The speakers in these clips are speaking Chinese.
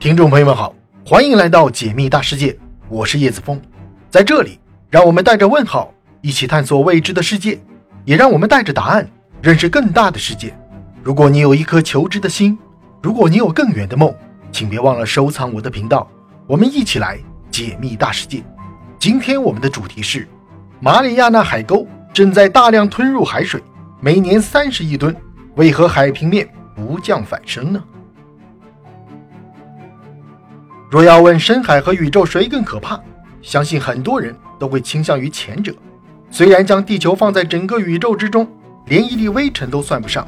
听众朋友们好，欢迎来到解密大世界，我是叶子峰，在这里，让我们带着问号一起探索未知的世界，也让我们带着答案认识更大的世界。如果你有一颗求知的心，如果你有更远的梦，请别忘了收藏我的频道，我们一起来解密大世界。今天我们的主题是马里亚纳海沟正在大量吞入海水，每年三十亿吨，为何海平面不降反升呢？若要问深海和宇宙谁更可怕，相信很多人都会倾向于前者。虽然将地球放在整个宇宙之中，连一粒微尘都算不上，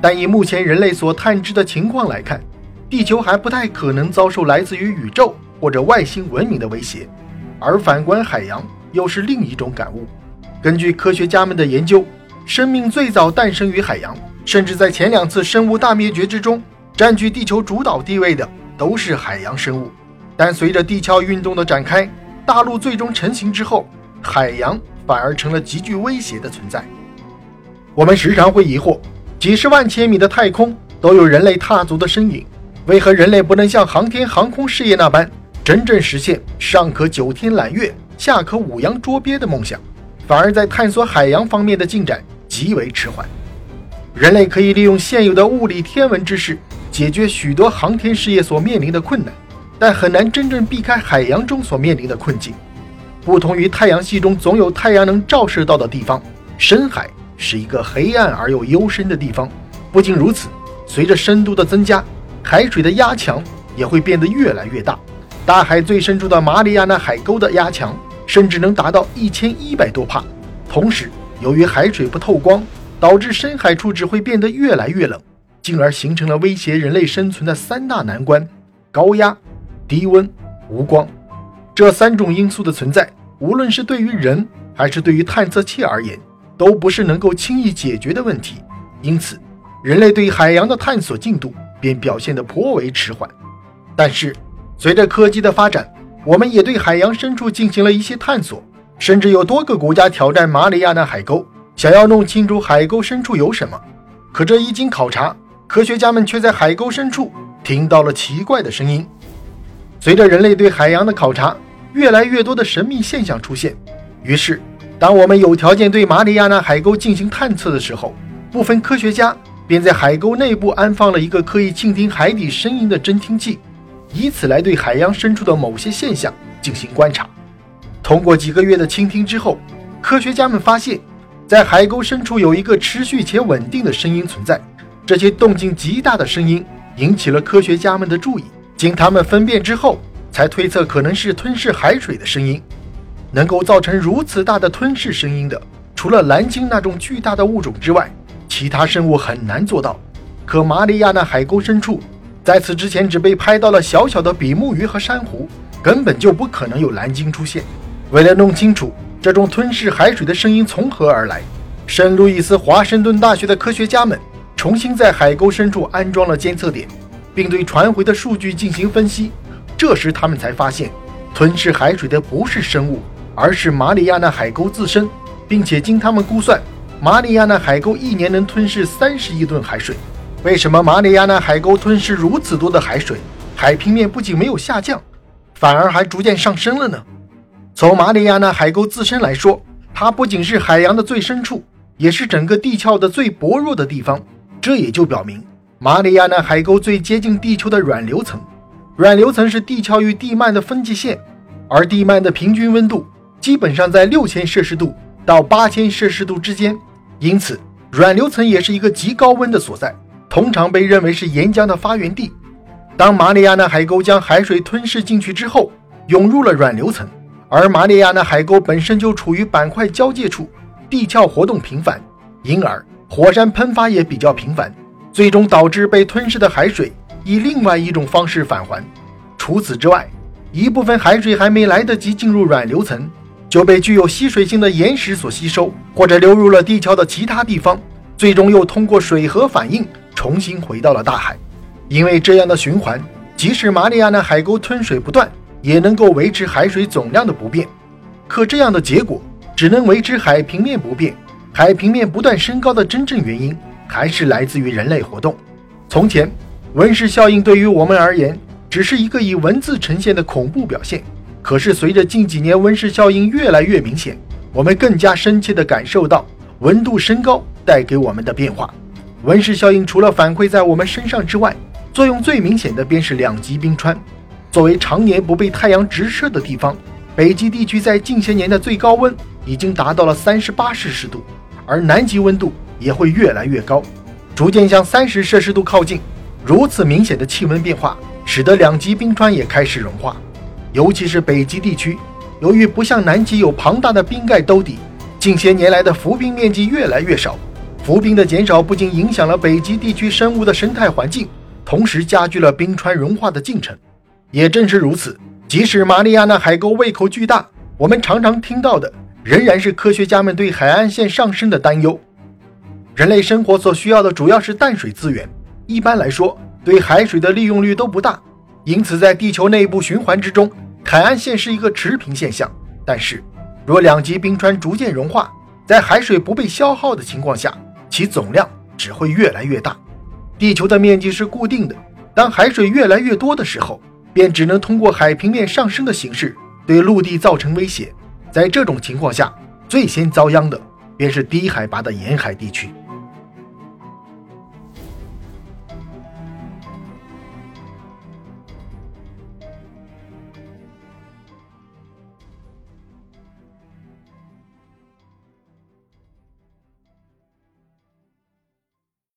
但以目前人类所探知的情况来看，地球还不太可能遭受来自于宇宙或者外星文明的威胁。而反观海洋，又是另一种感悟。根据科学家们的研究，生命最早诞生于海洋，甚至在前两次生物大灭绝之中，占据地球主导地位的都是海洋生物。但随着地壳运动的展开，大陆最终成型之后，海洋反而成了极具威胁的存在。我们时常会疑惑，几十万千米的太空都有人类踏足的身影，为何人类不能像航天航空事业那般，真正实现上可九天揽月，下可五洋捉鳖的梦想，反而在探索海洋方面的进展极为迟缓？人类可以利用现有的物理天文知识，解决许多航天事业所面临的困难。但很难真正避开海洋中所面临的困境。不同于太阳系中总有太阳能照射到的地方，深海是一个黑暗而又幽深的地方。不仅如此，随着深度的增加，海水的压强也会变得越来越大。大海最深处的马里亚纳海沟的压强甚至能达到一千一百多帕。同时，由于海水不透光，导致深海处只会变得越来越冷，进而形成了威胁人类生存的三大难关：高压。低温、无光，这三种因素的存在，无论是对于人还是对于探测器而言，都不是能够轻易解决的问题。因此，人类对海洋的探索进度便表现得颇为迟缓。但是，随着科技的发展，我们也对海洋深处进行了一些探索，甚至有多个国家挑战马里亚纳海沟，想要弄清楚海沟深处有什么。可这一经考察，科学家们却在海沟深处听到了奇怪的声音。随着人类对海洋的考察，越来越多的神秘现象出现。于是，当我们有条件对马里亚纳海沟进行探测的时候，部分科学家便在海沟内部安放了一个可以倾听海底声音的侦听器，以此来对海洋深处的某些现象进行观察。通过几个月的倾听之后，科学家们发现，在海沟深处有一个持续且稳定的声音存在。这些动静极大的声音引起了科学家们的注意。经他们分辨之后，才推测可能是吞噬海水的声音。能够造成如此大的吞噬声音的，除了蓝鲸那种巨大的物种之外，其他生物很难做到。可马里亚纳海沟深处，在此之前只被拍到了小小的比目鱼和珊瑚，根本就不可能有蓝鲸出现。为了弄清楚这种吞噬海水的声音从何而来，圣路易斯华盛顿大学的科学家们重新在海沟深处安装了监测点。并对传回的数据进行分析，这时他们才发现，吞噬海水的不是生物，而是马里亚纳海沟自身，并且经他们估算，马里亚纳海沟一年能吞噬三十亿吨海水。为什么马里亚纳海沟吞噬如此多的海水，海平面不仅没有下降，反而还逐渐上升了呢？从马里亚纳海沟自身来说，它不仅是海洋的最深处，也是整个地壳的最薄弱的地方，这也就表明。马里亚纳海沟最接近地球的软流层，软流层是地壳与地幔的分界线，而地幔的平均温度基本上在六千摄氏度到八千摄氏度之间，因此软流层也是一个极高温的所在，通常被认为是岩浆的发源地。当马里亚纳海沟将海水吞噬进去之后，涌入了软流层，而马里亚纳海沟本身就处于板块交界处，地壳活动频繁，因而火山喷发也比较频繁。最终导致被吞噬的海水以另外一种方式返还。除此之外，一部分海水还没来得及进入软流层，就被具有吸水性的岩石所吸收，或者流入了地壳的其他地方，最终又通过水核反应重新回到了大海。因为这样的循环，即使马里亚纳海沟吞水不断，也能够维持海水总量的不变。可这样的结果只能维持海平面不变，海平面不断升高的真正原因。还是来自于人类活动。从前，温室效应对于我们而言只是一个以文字呈现的恐怖表现。可是随着近几年温室效应越来越明显，我们更加深切地感受到温度升高带给我们的变化。温室效应除了反馈在我们身上之外，作用最明显的便是两极冰川。作为常年不被太阳直射的地方，北极地区在近些年的最高温已经达到了三十八摄氏度，而南极温度也会越来越高，逐渐向三十摄氏度靠近。如此明显的气温变化，使得两极冰川也开始融化。尤其是北极地区，由于不像南极有庞大的冰盖兜底，近些年来的浮冰面积越来越少。浮冰的减少不仅影响了北极地区生物的生态环境，同时加剧了冰川融化的进程。也正是如此，即使马里亚纳海沟胃口巨大，我们常常听到的仍然是科学家们对海岸线上升的担忧。人类生活所需要的主要是淡水资源。一般来说，对海水的利用率都不大，因此在地球内部循环之中，海岸线是一个持平现象。但是，若两极冰川逐渐融化，在海水不被消耗的情况下，其总量只会越来越大。地球的面积是固定的，当海水越来越多的时候，便只能通过海平面上升的形式对陆地造成威胁。在这种情况下，最先遭殃的便是低海拔的沿海地区。